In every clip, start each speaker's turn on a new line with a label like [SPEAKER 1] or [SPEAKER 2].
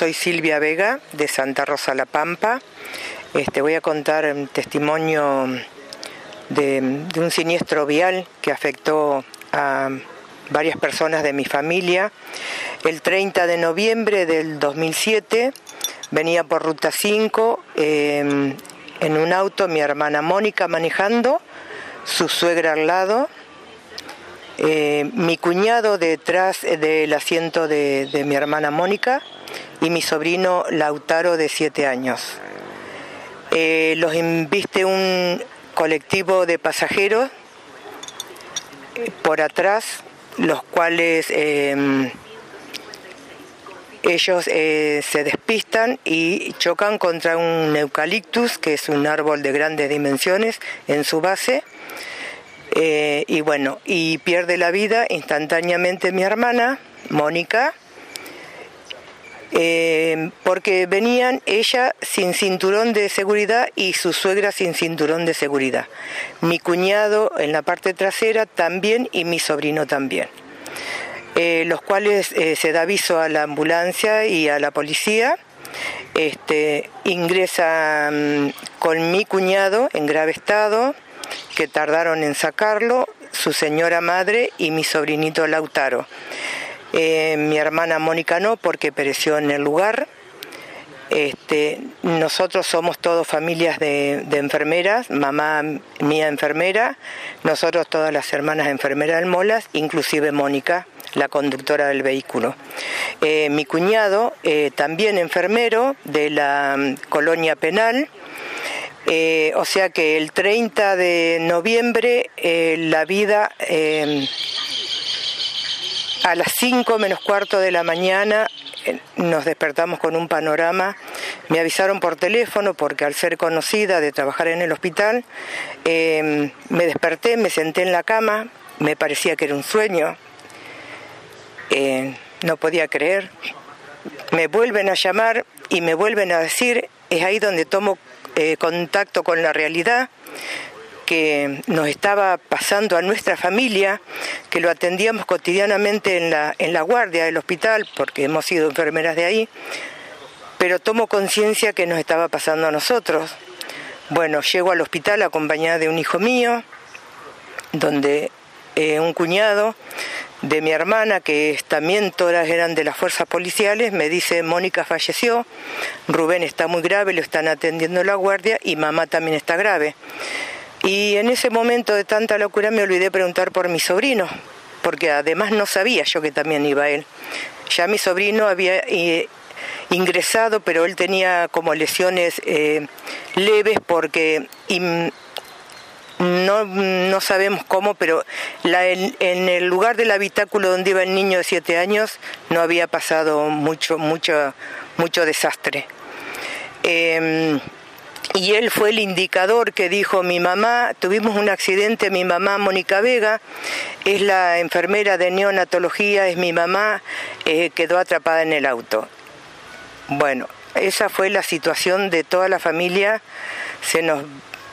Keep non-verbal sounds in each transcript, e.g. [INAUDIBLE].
[SPEAKER 1] soy Silvia Vega de Santa Rosa La Pampa. Este, voy a contar un testimonio de, un siniestro vial que afectó a varias personas de mi familia. El 30 de noviembre del 2007 venía por Ruta 5 em, en un auto mi hermana Mónica manejando, su suegra al lado, eh, mi cuñado detrás del asiento de, de mi hermana Mónica y mi sobrino Lautaro de 7 años. Eh, los inviste un colectivo de pasajeros por atrás, los cuales eh, ellos eh, se despistan y chocan contra un eucaliptus, que es un árbol de grandes dimensiones, en su base. Eh, y bueno, y pierde la vida instantáneamente mi hermana, Mónica, eh, porque venían ella sin cinturón de seguridad y su suegra sin cinturón de seguridad. Mi cuñado en la parte trasera también y mi sobrino también. Eh, los cuales eh, se da aviso a la ambulancia y a la policía. Este, ingresa mm, con mi cuñado en grave estado, que tardaron en sacarlo, su señora madre y mi sobrinito Lautaro. Eh, mi hermana Mónica no, porque pereció en el lugar. Este, nosotros somos todos familias de, enfermeras, mamá mía enfermera, nosotros todas las hermanas enfermeras del Molas, inclusive Mónica, la conductora del vehículo. Eh, mi cuñado, eh, también enfermero de la um, colonia penal, o sea que el 30 de noviembre la vida a las 5 menos cuarto de la mañana nos despertamos con un panorama. Me avisaron por teléfono porque al ser conocida de trabajar en el hospital, eh, me desperté, me senté en la cama, me parecía que era un sueño, eh, no podía creer. Me vuelven a llamar y me vuelven a decir, es ahí donde tomo eh, contacto con la realidad que nos estaba pasando a nuestra familia, que lo atendíamos cotidianamente en la, guardia del hospital, porque hemos sido enfermeras de ahí, pero tomo conciencia que nos estaba pasando a nosotros. Bueno, llego al hospital acompañada de un hijo mío, donde eh, un cuñado de mi hermana, que también todas eran de las fuerzas policiales, me dice, Mónica falleció, Rubén está muy grave, lo están atendiendo la guardia y mamá también está grave. Y en ese momento de tanta locura me olvidé preguntar por mi sobrino, porque además no sabía yo que también iba él. Ya mi sobrino había eh, ingresado, pero él tenía como lesiones eh, leves porque no, no, sabemos cómo, pero la, en, el lugar del habitáculo donde iba el niño de siete años no había pasado mucho, mucho, mucho desastre. Eh, y él fue el indicador que dijo mi mamá, tuvimos un accidente, mi mamá Mónica Vega, es la enfermera de neonatología, es mi mamá, eh, quedó atrapada en el auto. Bueno, esa fue la situación de toda la familia, se nos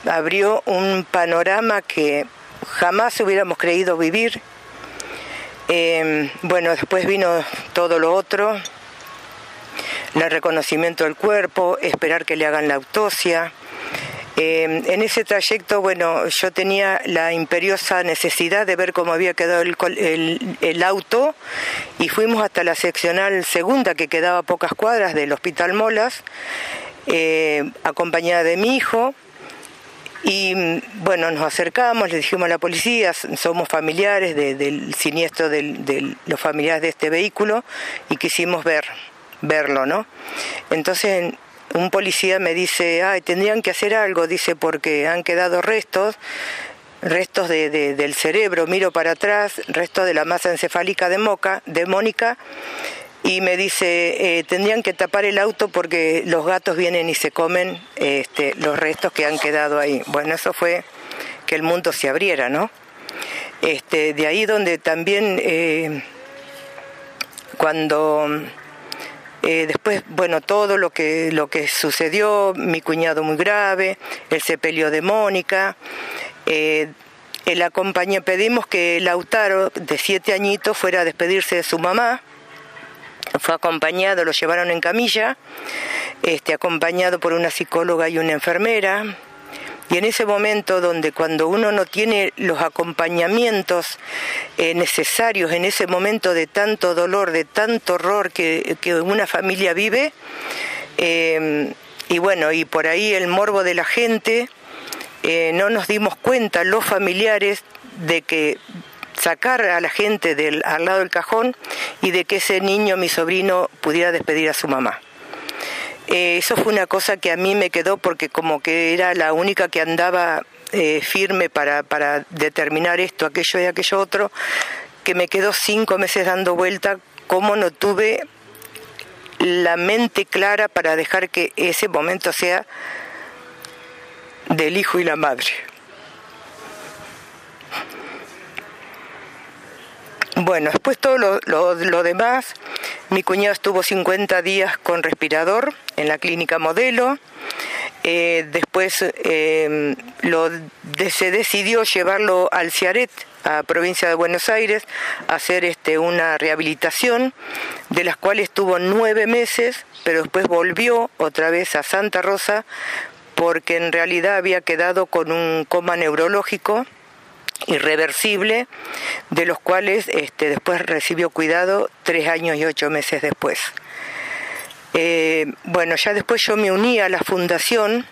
[SPEAKER 1] abrió un panorama que jamás hubiéramos creído vivir. Eh, bueno, después vino todo lo otro, el reconocimiento del cuerpo, esperar que le hagan la autopsia. Eh, en ese trayecto, bueno, yo tenía la imperiosa necesidad de ver cómo había quedado el, el, auto y fuimos hasta la seccional segunda que quedaba a pocas cuadras del Hospital Molas, eh, acompañada de mi hijo. Y bueno, nos acercamos, le dijimos a la policía, somos familiares de, del siniestro de, de los familiares de este vehículo y quisimos ver verlo, ¿no? Entonces un policía me dice, ay, tendrían que hacer algo, dice, porque han quedado restos, restos de, de, del cerebro, miro para atrás, restos de la masa encefálica de, Moca, de Mónica, y me dice, eh, tendrían que tapar el auto porque los gatos vienen y se comen este, los restos que han quedado ahí. Bueno, eso fue que el mundo se abriera, ¿no? Este, de ahí donde también eh, cuando eh, después, bueno, todo lo que, lo que sucedió, mi cuñado muy grave, el sepelio de Mónica. Eh, el acompañé, pedimos que Lautaro, de siete añitos, fuera a despedirse de su mamá. fue acompañado, lo llevaron en camilla, este, acompañado por una psicóloga y una enfermera. Y en ese momento donde cuando uno no tiene los acompañamientos eh, necesarios, en ese momento de tanto dolor, de tanto horror que, una familia vive, eh, y bueno, y por ahí el morbo de la gente, eh, no nos dimos cuenta los familiares de que sacar a la gente del, al lado del cajón y de que ese niño, mi sobrino, pudiera despedir a su mamá. Eh, eso fue una cosa que a mí me quedó porque como que era la única que andaba eh, firme para, para determinar esto, aquello y aquello otro, que me quedó cinco meses dando vuelta, como no tuve la mente clara para dejar que ese momento sea del hijo y la madre. Bueno, después todo lo, demás, mi cuñado estuvo 50 días con respirador en la clínica modelo, eh, después eh, lo, se decidió llevarlo al Ciaret, a provincia de Buenos Aires, a hacer este, una rehabilitación, de las cuales estuvo nueve meses, pero después volvió otra vez a Santa Rosa, porque en realidad había quedado con un coma neurológico irreversible, de los cuales este, después recibió cuidado tres años y ocho meses después. Eh, bueno, ya después yo me uní a la fundación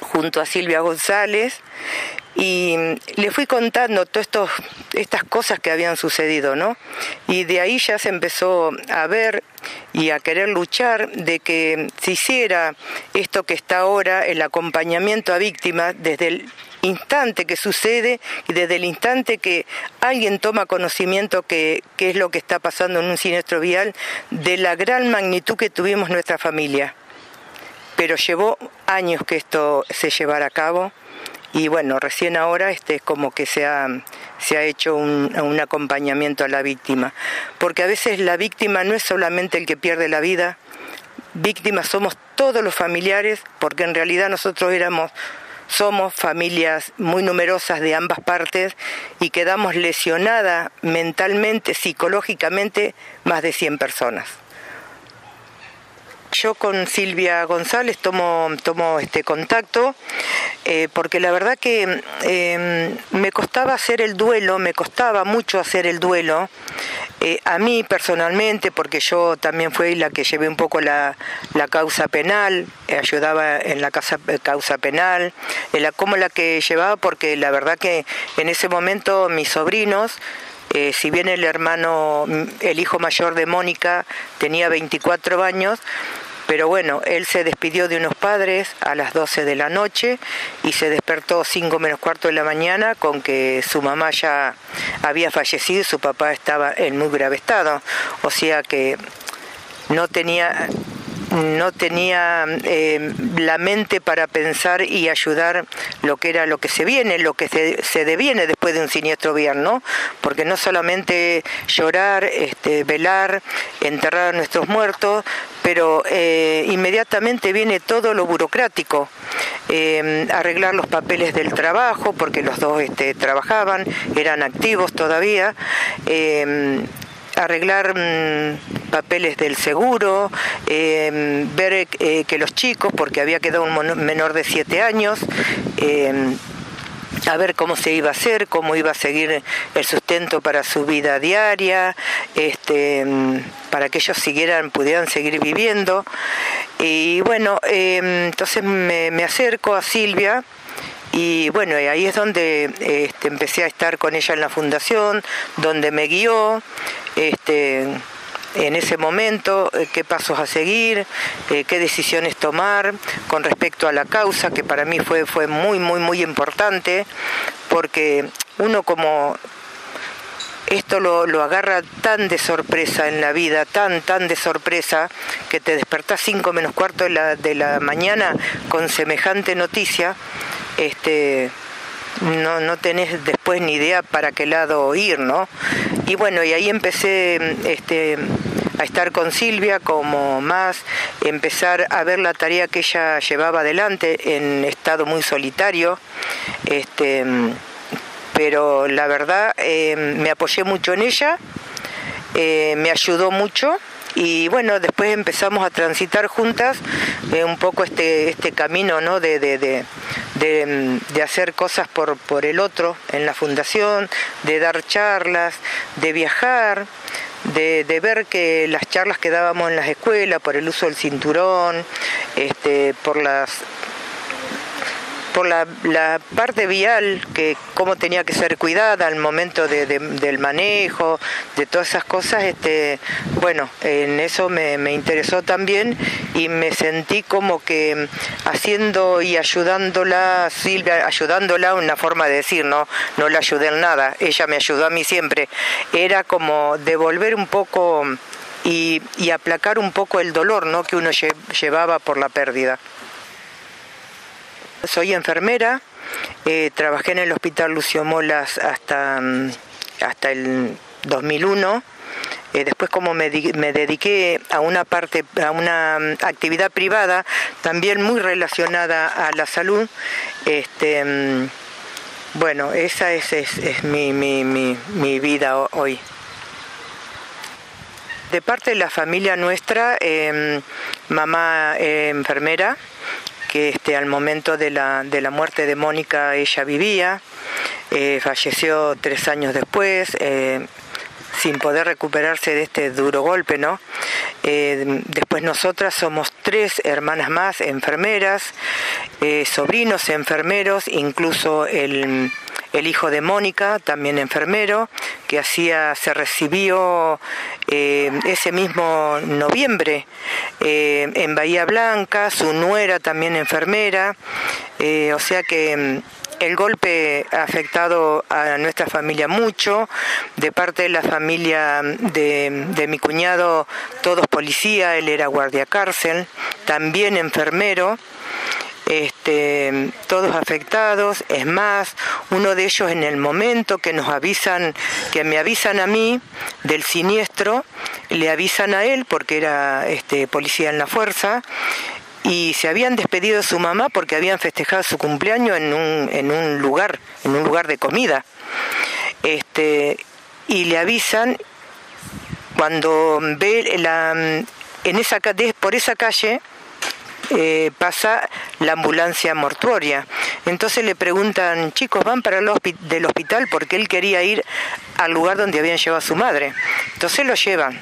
[SPEAKER 1] junto a Silvia González y le fui contando todas estas cosas que habían sucedido, ¿no? Y de ahí ya se empezó a ver y a querer luchar de que se hiciera esto que está ahora, el acompañamiento a víctimas, desde el instante que sucede y desde el instante que alguien toma conocimiento que, es lo que está pasando en un siniestro vial, de la gran magnitud que tuvimos nuestra familia. Pero llevó años que esto se llevara a cabo y bueno, recién ahora este es como que se ha, se ha hecho un, un, acompañamiento a la víctima, porque a veces la víctima no es solamente el que pierde la vida, víctimas somos todos los familiares, porque en realidad nosotros éramos somos familias muy numerosas de ambas partes y quedamos lesionadas mentalmente, psicológicamente, más de 100 personas. Yo con Silvia González tomo, tomo este contacto eh, porque la verdad que em, me costaba hacer el duelo, me costaba mucho hacer el duelo eh, a mí personalmente, porque yo también fui la que llevé un poco la, causa penal, eh, ayudaba en la causa, eh, causa penal, la, como la que llevaba, porque la verdad que en ese momento mis sobrinos, si bien el hermano, el hijo mayor de Mónica tenía 24 años, pero bueno, él se despidió de unos padres a las 12 de la noche y se despertó 5 menos cuarto de la mañana con que su mamá ya había fallecido y su papá estaba en muy grave estado. O sea que no tenía no tenía eh, la mente para pensar y ayudar lo que era lo que se viene, lo que se, se deviene después de un siniestro ¿no? Porque no solamente llorar, este, velar, enterrar a nuestros muertos, pero eh, inmediatamente viene todo lo burocrático, eh, arreglar los papeles del trabajo, porque los dos este, trabajaban, eran activos todavía arreglar mm, papeles del seguro, em, ver eh, que los chicos, porque había quedado un menor de siete años, em, a ver cómo se iba a hacer, cómo iba a seguir el sustento para su vida diaria, este, em, para que ellos siguieran, pudieran seguir viviendo. Y bueno, entonces me, me acerco a Silvia, y bueno, ahí es donde este, empecé a estar con ella en la fundación, donde me guió, este, en ese momento, eh, qué pasos a seguir, eh, qué decisiones tomar con respecto a la causa, que para mí fue, fue muy, muy, muy importante, porque uno como esto lo, lo, agarra tan de sorpresa en la vida, tan, tan de sorpresa, que te despertás cinco menos cuarto de la, de la mañana con semejante noticia, este, no, no tenés después ni idea para qué lado ir, ¿no? Y bueno, y ahí empecé este, a estar con Silvia como más, empezar a ver la tarea que ella llevaba adelante en estado muy solitario, este, pero la verdad eh, me apoyé mucho en ella, eh, me ayudó mucho y bueno, después empezamos a transitar juntas eh, un poco este, este camino ¿no? de, de, de, de, hacer cosas por, por el otro en la fundación, de dar charlas, de viajar, de, de, ver que las charlas que dábamos en las escuelas por el uso del cinturón, este, por las por la, la, parte vial, que cómo tenía que ser cuidada al momento de, de, del manejo, de todas esas cosas, este, bueno, en eso me, me, interesó también y me sentí como que haciendo y ayudándola, Silvia, ayudándola, una forma de decir, no, no la ayudé en nada, ella me ayudó a mí siempre, era como devolver un poco y, y aplacar un poco el dolor ¿no? que uno llevaba por la pérdida. Soy enfermera, eh, trabajé en el Hospital Lucio Molas hasta, mm, hasta el 2001. Eh, después como me, me, dediqué a una parte, a una mm, actividad privada, también muy relacionada a la salud, este, mm, bueno, esa es, es, es mi, mi, mi, mi, vida hoy. De parte de la familia nuestra, eh, mamá eh, enfermera, que este, al momento de la, de la muerte de Mónica ella vivía, eh, falleció tres años después, eh, sin poder recuperarse de este duro golpe, ¿no? Eh, después nosotras somos tres hermanas más, enfermeras, eh, sobrinos enfermeros, incluso el, el, hijo de Mónica, también enfermero, que hacía, se recibió eh, ese mismo noviembre en Bahía Blanca, su nuera también enfermera, o sea que el golpe ha afectado a nuestra familia mucho, de parte de la familia de, mi cuñado, todos policía, él era guardia cárcel, también enfermero. Este, todos afectados, es más, uno de ellos en el momento que nos avisan, que me avisan a mí del siniestro, le avisan a él porque era este, policía en la fuerza, y se habían despedido de su mamá porque habían festejado su cumpleaños en un, en un lugar, en un lugar de comida. Este, y le avisan cuando ve la, en esa, por esa calle eh, pasa la ambulancia mortuoria. Entonces le preguntan, chicos, van para el del hospital porque él quería ir al lugar donde habían llevado a su madre. Entonces lo llevan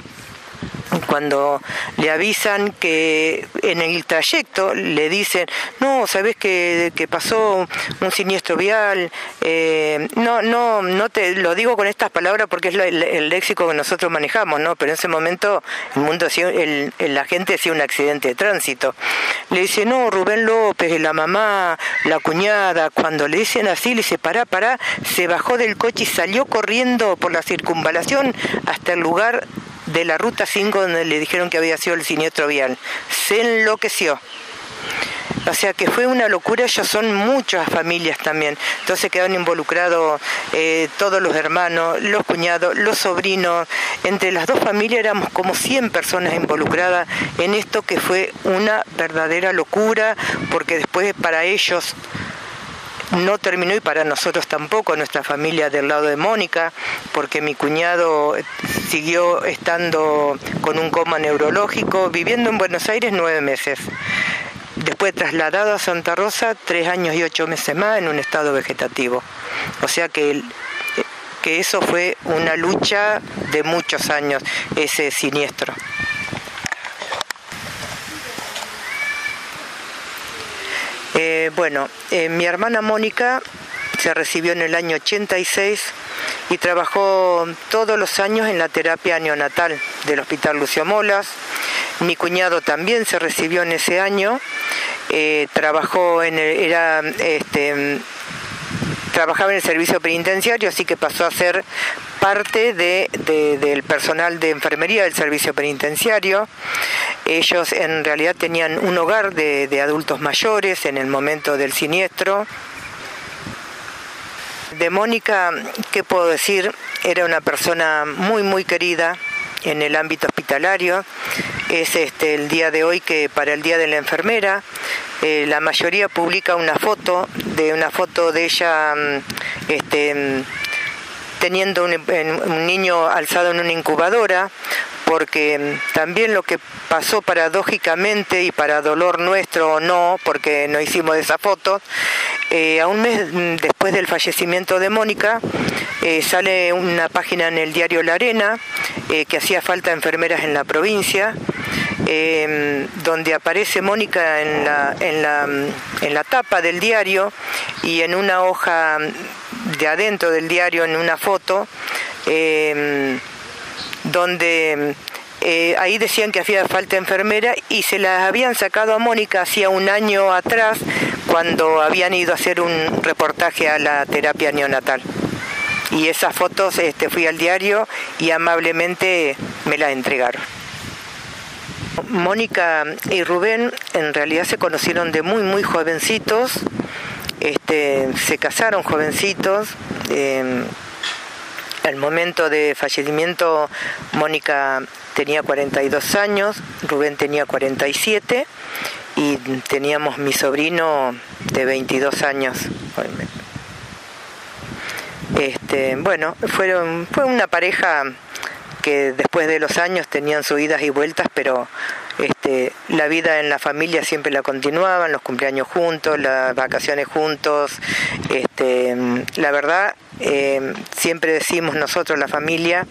[SPEAKER 1] cuando le avisan que en el trayecto le dicen, no, sabes que, que pasó un siniestro vial, eh, no, no, no te lo digo con estas palabras porque es la, el, el, léxico que nosotros manejamos, ¿no? Pero en ese momento el mundo el, el, la gente hacía un accidente de tránsito. Le dice, no, Rubén López, la mamá, la cuñada, cuando le dicen así, le dice, pará, pará, se bajó del coche y salió corriendo por la circunvalación hasta el lugar de la ruta 5 donde le dijeron que había sido el siniestro vial. Se enloqueció. O sea que fue una locura, ellos son muchas familias también. Entonces quedaron involucrados eh, todos los hermanos, los cuñados, los sobrinos. Entre las dos familias éramos como 100 personas involucradas en esto que fue una verdadera locura, porque después para ellos no terminó y para nosotros tampoco, nuestra familia del lado de Mónica, porque mi cuñado siguió estando con un coma neurológico, viviendo en Buenos Aires nueve meses. Después trasladado a Santa Rosa, tres años y ocho meses más en un estado vegetativo. O sea que, que eso fue una lucha de muchos años, ese siniestro. Eh, bueno, eh, mi hermana Mónica se recibió en el año 86 y trabajó todos los años en la terapia neonatal del Hospital Lucio Molas. Mi cuñado también se recibió en ese año, eh, trabajó en el, era este, trabajaba en el servicio penitenciario, así que pasó a ser parte de, de, del personal de enfermería del servicio penitenciario. Ellos en realidad tenían un hogar de, adultos mayores en el momento del siniestro. De Mónica, ¿qué puedo decir? Era una persona muy, muy querida en el ámbito hospitalario. Es este, el día de hoy que para el Día de la Enfermera eh, la mayoría publica una foto de una foto de ella mm, este, teniendo un, niño alzado en una incubadora, porque mm, también lo que pasó paradójicamente y para dolor nuestro o no, porque no hicimos esa foto, eh, a un mes mm, después del fallecimiento de Mónica, eh, sale una página en el diario La Arena eh, que hacía falta enfermeras en la provincia, donde aparece Mónica en la, en, la, mm, en la tapa del diario y en una hoja de adentro del diario, en una foto, donde eh, ahí decían que hacía falta enfermera y se las habían sacado a Mónica hacía un año atrás cuando habían ido a hacer un reportaje a la terapia neonatal. Y esas fotos este, fui al diario y amablemente me las entregaron. Mónica y Rubén en realidad se conocieron de muy muy jovencitos, este, se casaron jovencitos. Eh, al momento de fallecimiento, Mónica tenía 42 años, Rubén tenía 47 y teníamos mi sobrino de 22 años. Este, bueno, fueron, fue una pareja que después de los años tenían sus idas y vueltas, pero este, la vida en la familia siempre la continuaban, los cumpleaños juntos, las vacaciones juntos. Este, la verdad, eh, siempre decimos nosotros, la familia,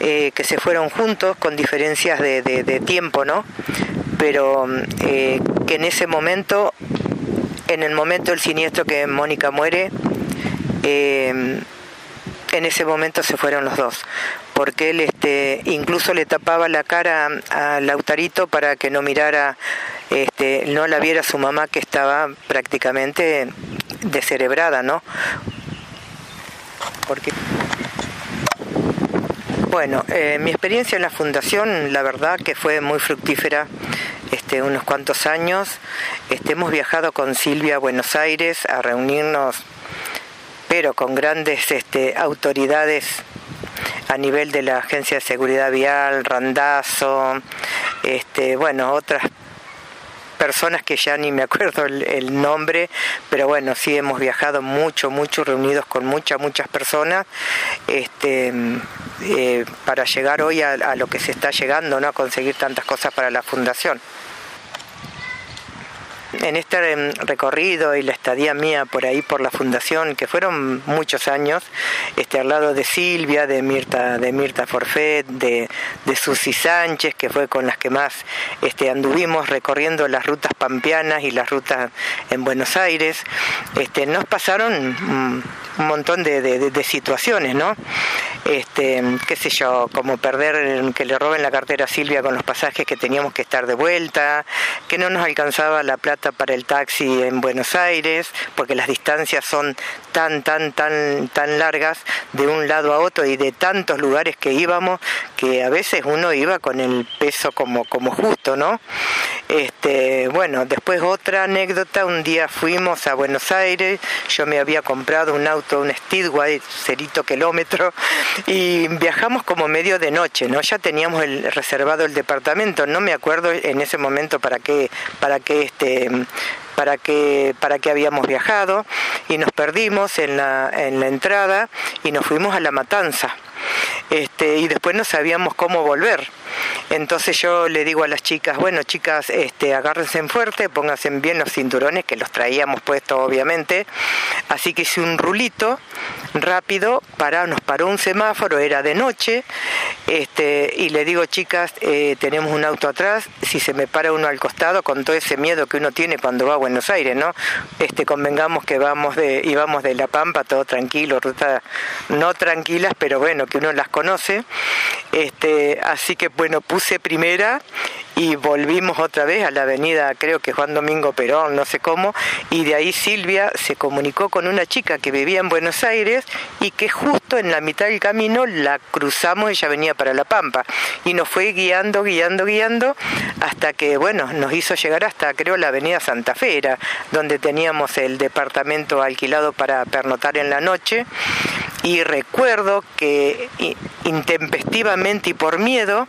[SPEAKER 1] eh, que se fueron juntos con diferencias de, tiempo, ¿no? Pero eh, que en ese momento, en el momento del siniestro que Mónica muere, en ese momento se fueron los dos porque él este, incluso le tapaba la cara a Lautarito para que no mirara, este, no la viera su mamá que estaba prácticamente descerebrada, ¿no? Porque bueno, eh, mi experiencia en la fundación, la verdad que fue muy fructífera, este, unos cuantos años. Este, hemos viajado con Silvia a Buenos Aires a reunirnos, pero con grandes este, autoridades a nivel de la Agencia de Seguridad Vial, Randazo, este, bueno, otras personas que ya ni me acuerdo el, nombre, pero bueno, sí hemos viajado mucho, mucho, reunidos con muchas, muchas personas, este, eh, para llegar hoy a, a, lo que se está llegando, ¿no? A conseguir tantas cosas para la fundación. En este em, recorrido y la estadía mía por ahí por la fundación, que fueron muchos años, este, al lado de Silvia, de Mirta, de Mirta Forfet, de, de Susi Sánchez, que fue con las que más este, anduvimos recorriendo las rutas pampeanas y las rutas en Buenos Aires, este, nos pasaron un montón de, de, situaciones, ¿no? Este, qué sé yo, como perder, que le roben la cartera a Silvia con los pasajes que teníamos que estar de vuelta, que no nos alcanzaba la plata para el taxi en Buenos Aires, porque las distancias son tan, tan, tan, tan largas de un lado a otro y de tantos lugares que íbamos, que a veces uno iba con el peso como, como justo, ¿no? Este, bueno, después otra anécdota, un día fuimos a Buenos Aires, yo me había comprado un auto, un Speedway, cerito kilómetro, y viajamos como medio de noche, ¿no? Ya teníamos el, reservado el departamento, no me acuerdo en ese momento para qué, para qué este, para qué, para qué habíamos viajado, y nos perdimos en la, en la entrada y nos fuimos a la matanza. Este, y después no sabíamos cómo volver. Entonces yo le digo a las chicas, bueno chicas, este, agárrense en fuerte, pónganse bien los cinturones, que los traíamos puestos obviamente. Así que hice un rulito rápido, para, nos paró un semáforo, era de noche, este, y le digo, chicas, eh, tenemos un auto atrás, si se me para uno al costado, con todo ese miedo que uno tiene cuando va a Buenos Aires, ¿no? Este, convengamos que vamos de, íbamos de La Pampa, todo tranquilo, ruta no tranquilas, pero bueno, que uno las conoce. Este, así que bueno, puse primera y volvimos otra vez a la avenida, creo que Juan Domingo Perón, no sé cómo, y de ahí Silvia se comunicó con una chica que vivía en Buenos Aires y que justo en la mitad del camino la cruzamos, ella venía para La Pampa, y nos fue guiando, guiando, guiando, hasta que, bueno, nos hizo llegar hasta, creo, la avenida Santa Fe, donde teníamos el departamento alquilado para pernotar en la noche, y recuerdo que intempestivamente y por miedo,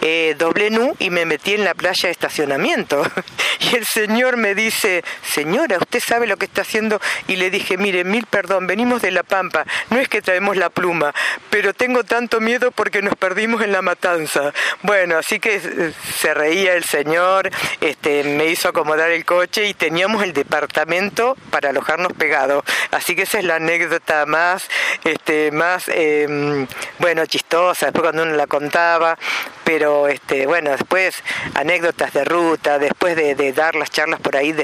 [SPEAKER 1] eh, doblé nu y me metí en la playa de estacionamiento. [LAUGHS] [LAUGHS] y el señor me dice, señora, ¿usted sabe lo que está haciendo? Y le dije, mire, mil perdón, venimos de La Pampa, no es que traemos la pluma, pero tengo tanto miedo porque nos perdimos en la matanza. Bueno, así que eh, se reía el señor, este, me hizo acomodar el coche y teníamos el departamento para alojarnos pegados. Así que esa es la anécdota más, este, más, em, bueno, chistosa, después cuando uno la contaba, pero este, bueno, después anécdotas de ruta, después de, dar las charlas por ahí,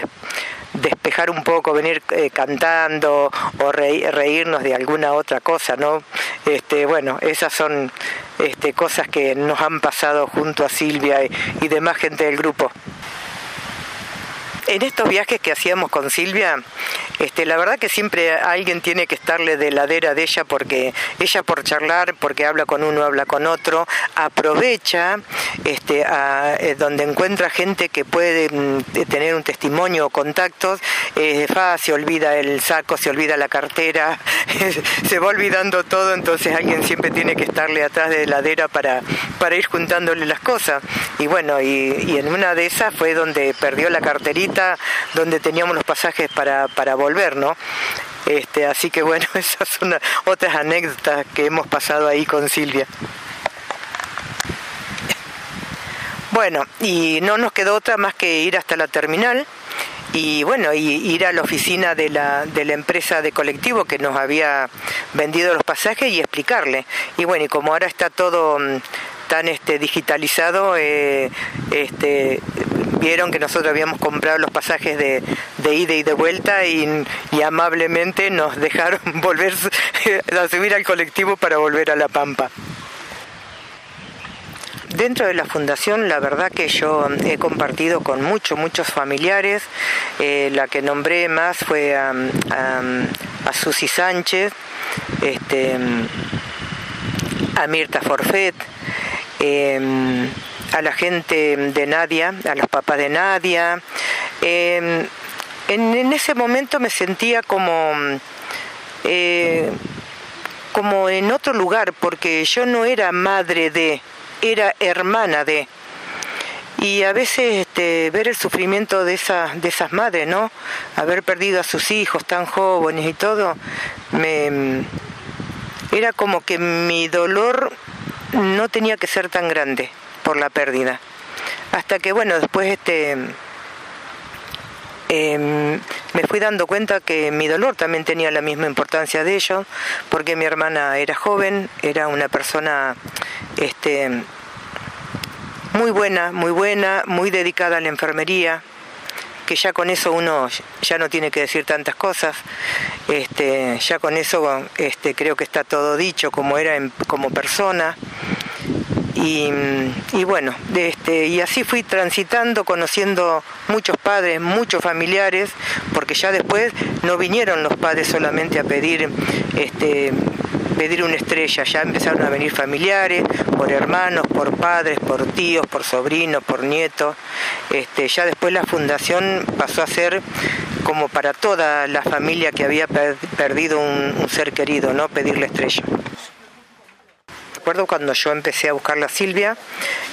[SPEAKER 1] despejar un poco, venir eh, cantando o reírnos de alguna otra cosa, ¿no? Este, bueno, esas son este, cosas que nos han pasado junto a Silvia y, y demás gente del grupo. En estos viajes que hacíamos con Silvia, este, la verdad que siempre alguien tiene que estarle de ladera de ella porque ella por charlar, porque habla con uno, habla con otro, aprovecha este, eh, donde encuentra gente que puede mm, tener un testimonio o contactos, se olvida el saco, se olvida la cartera, [LAUGHS] se va olvidando todo, entonces alguien siempre tiene que estarle atrás de ladera para, ir juntándole las cosas. Y bueno, y, y en una de esas fue donde perdió la carterita donde teníamos los pasajes para, para volver, ¿no? Este, así que bueno, [LAUGHS] esas son otras anécdotas que hemos pasado ahí con Silvia. Bueno, y no nos quedó otra más que ir hasta la terminal y bueno, y ir a la oficina de la, de la empresa de colectivo que nos había vendido los pasajes y explicarle. Y bueno, y como ahora está todo mm, tan este, digitalizado, eh, este, vieron que nosotros habíamos comprado los pasajes de, ida y de vuelta y, amablemente nos [LAUGHS] dejaron volver [LAUGHS] a subir al colectivo para volver a La Pampa. Dentro de la fundación, la verdad que yo he compartido con muchos, muchos familiares. Eh, la que nombré más fue a, Susi Sánchez, este, a Mirta Forfet. Eh, a la gente de Nadia, a los papás de Nadia. Em, en, ese momento me sentía como, eh, como en otro lugar, porque yo no era madre de, era hermana de. Y a veces este, ver el sufrimiento de, esas de esas madres, ¿no? Haber perdido a sus hijos tan jóvenes y todo, me, era como que mi dolor no tenía que ser tan grande por la pérdida. Hasta que, bueno, después este, em, me fui dando cuenta que mi dolor también tenía la misma importancia de ellos, porque mi hermana era joven, era una persona este, muy buena, muy buena, muy dedicada a la enfermería, que ya con eso uno ya no tiene que decir tantas cosas, este, ya con eso este, creo que está todo dicho como era como persona. Y, bueno, este, y así fui transitando, conociendo muchos padres, muchos familiares, porque ya después no vinieron los padres solamente a pedir este, pedir una estrella, ya empezaron a venir familiares, por hermanos, por padres, por tíos, por sobrinos, por nietos. Este, ya después la fundación pasó a ser como para toda la familia que había perdido un, ser querido, ¿no? Pedir la estrella recuerdo cuando yo empecé a buscar a Silvia,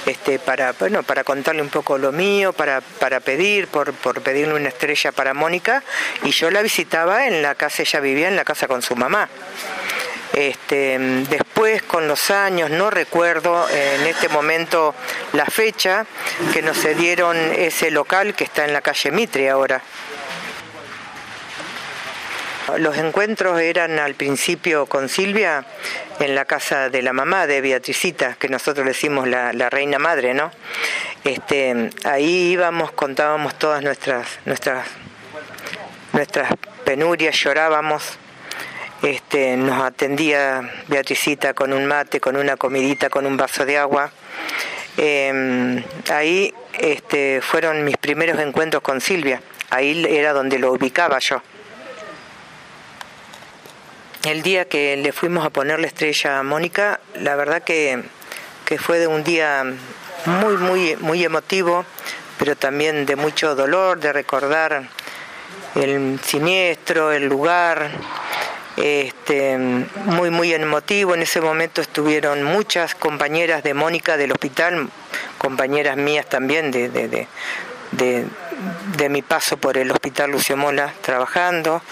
[SPEAKER 1] este, para, bueno, para contarle un poco lo mío, para, para pedir, por, por pedirle una estrella para Mónica, y yo la visitaba en la casa, ella vivía en la casa con su mamá. Este, después, con los años, no recuerdo en este momento la fecha que nos cedieron ese local que está en la calle Mitre ahora. Los encuentros eran al principio con Silvia en la casa de la mamá de Beatricita, que nosotros le decimos la, reina madre, ¿no? Este, ahí íbamos, contábamos todas nuestras, nuestras, nuestras penurias, llorábamos. Este, nos atendía Beatricita con un mate, con una comidita, con un vaso de agua. Em, ahí este, fueron mis primeros encuentros con Silvia. Ahí era donde lo ubicaba yo. El día que le fuimos a poner la estrella a Mónica, la verdad que, fue de un día muy, muy, muy emotivo, pero también de mucho dolor, de recordar el siniestro, el lugar, este, muy, muy emotivo. En ese momento estuvieron muchas compañeras de Mónica del hospital, compañeras mías también de, de, mi paso por el Hospital Lucio Mola trabajando,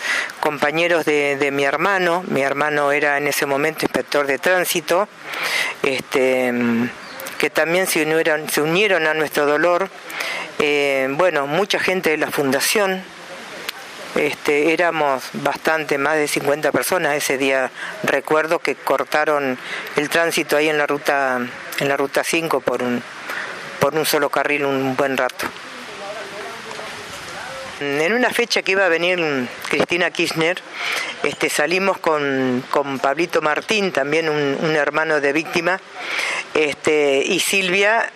[SPEAKER 1] compañeros de, mi hermano, mi hermano era en ese momento inspector de tránsito, este, que también se unieron, se unieron a nuestro dolor, eh, bueno, mucha gente de la fundación, este, éramos bastante, más de 50 personas ese día. Recuerdo que cortaron el tránsito ahí en la ruta, en la ruta 5 por un, por un solo carril un buen rato. En una fecha que iba a venir Cristina Kirchner, este, salimos con, Pablito Martín, también un, hermano de víctima, este, y Silvia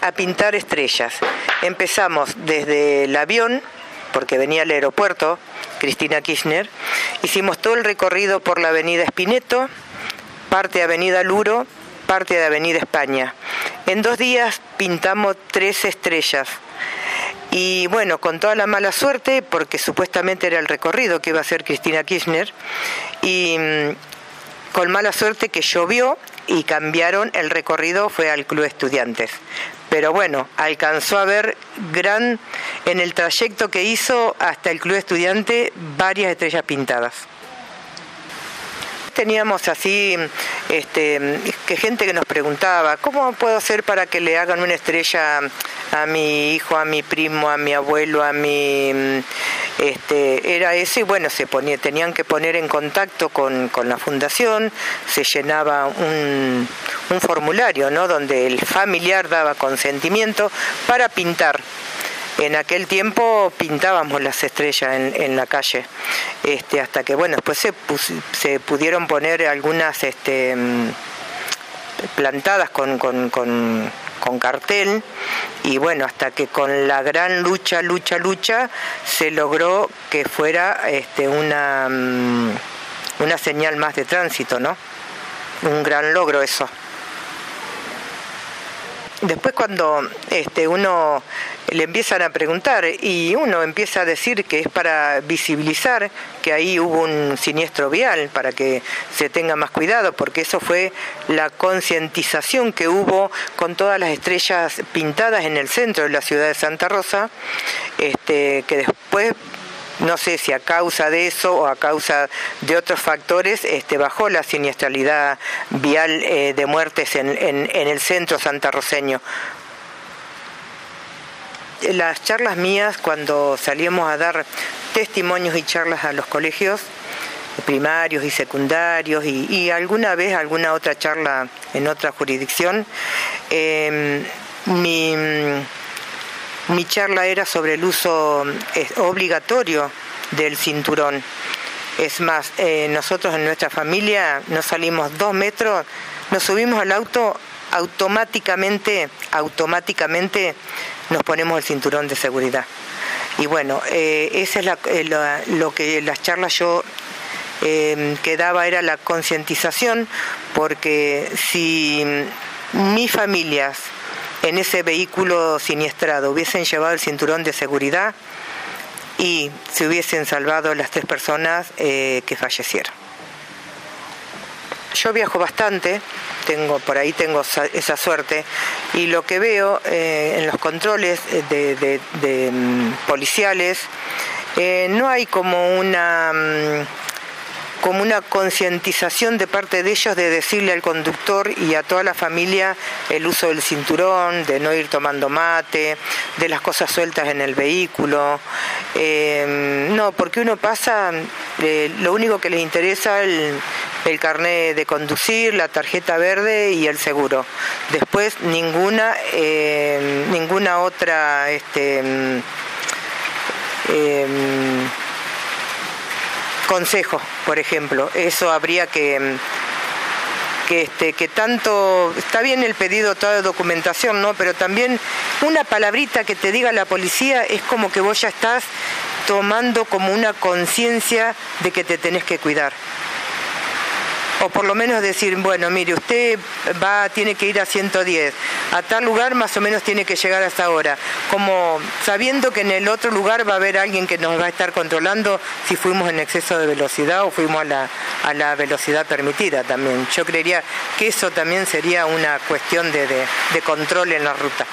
[SPEAKER 1] a pintar estrellas. Empezamos desde el avión, porque venía al aeropuerto, Cristina Kirchner, hicimos todo el recorrido por la avenida Espineto, parte de avenida Luro, parte de avenida España. En dos días pintamos tres estrellas y bueno, con toda la mala suerte, porque supuestamente era el recorrido que iba a hacer Cristina Kirchner, y mm, con mala suerte que llovió y cambiaron el recorrido, fue al Club Estudiantes. Pero bueno, alcanzó a ver gran, en el trayecto que hizo hasta el Club Estudiante, varias estrellas pintadas teníamos así este, que gente que nos preguntaba, ¿cómo puedo hacer para que le hagan una estrella a mi hijo, a mi primo, a mi abuelo, a mi... Este, era eso y bueno, se ponía, tenían que poner en contacto con, la fundación, se llenaba un, un formulario ¿no? donde el familiar daba consentimiento para pintar en aquel tiempo pintábamos las estrellas en, la calle, este, hasta que bueno, después se, se pudieron poner algunas este, mm, plantadas con, con, con, cartel y bueno, hasta que con la gran lucha, lucha, lucha, se logró que fuera este, una, mm, una señal más de tránsito, ¿no? Un gran logro eso. Después cuando este, uno le empiezan a preguntar y uno empieza a decir que es para visibilizar que ahí hubo un siniestro vial, para que se tenga más cuidado, porque eso fue la concientización que hubo con todas las estrellas pintadas en el centro de la ciudad de Santa Rosa, este, que después no sé si a causa de eso o a causa de otros factores este, bajó la siniestralidad vial eh, de muertes en, el centro santarroseño. Las charlas mías, cuando salíamos a dar testimonios y charlas a los colegios, primarios y secundarios y, alguna vez alguna otra charla en otra jurisdicción, eh, mi mi charla era sobre el uso eh, obligatorio del cinturón. Es más, eh, nosotros en nuestra familia nos salimos dos metros, nos subimos al auto, automáticamente, automáticamente nos ponemos el cinturón de seguridad. Y bueno, eh, esa es lo que las charlas yo que daba era la concientización, porque si mis familias en ese vehículo siniestrado hubiesen llevado el cinturón de seguridad y se hubiesen salvado las tres personas eh, que fallecieron. Yo viajo bastante, tengo por ahí tengo esa suerte y lo que veo eh, en los controles de, mm, policiales eh, no hay como una mm, como una concientización de parte de ellos de decirle al conductor y a toda la familia el uso del cinturón, de no ir tomando mate, de las cosas sueltas en el vehículo. Eh, no, porque uno pasa, eh, lo único que les interesa el, el carnet de conducir, la tarjeta verde y el seguro. Después ninguna, eh, ninguna otra este, consejo, por ejemplo. Eso habría que que, este, que tanto, está bien el pedido toda documentación, ¿no? Pero también una palabrita que te diga la policía es como que vos ya estás tomando como una conciencia de que te tenés que cuidar o por lo menos decir, bueno, mire, usted va, tiene que ir a 110, a tal lugar más o menos tiene que llegar hasta ahora, como sabiendo que en el otro lugar va a haber alguien que nos va a estar controlando si fuimos en exceso de velocidad o fuimos a la, a la velocidad permitida también. Yo creería que eso también sería una cuestión de, de control en la ruta.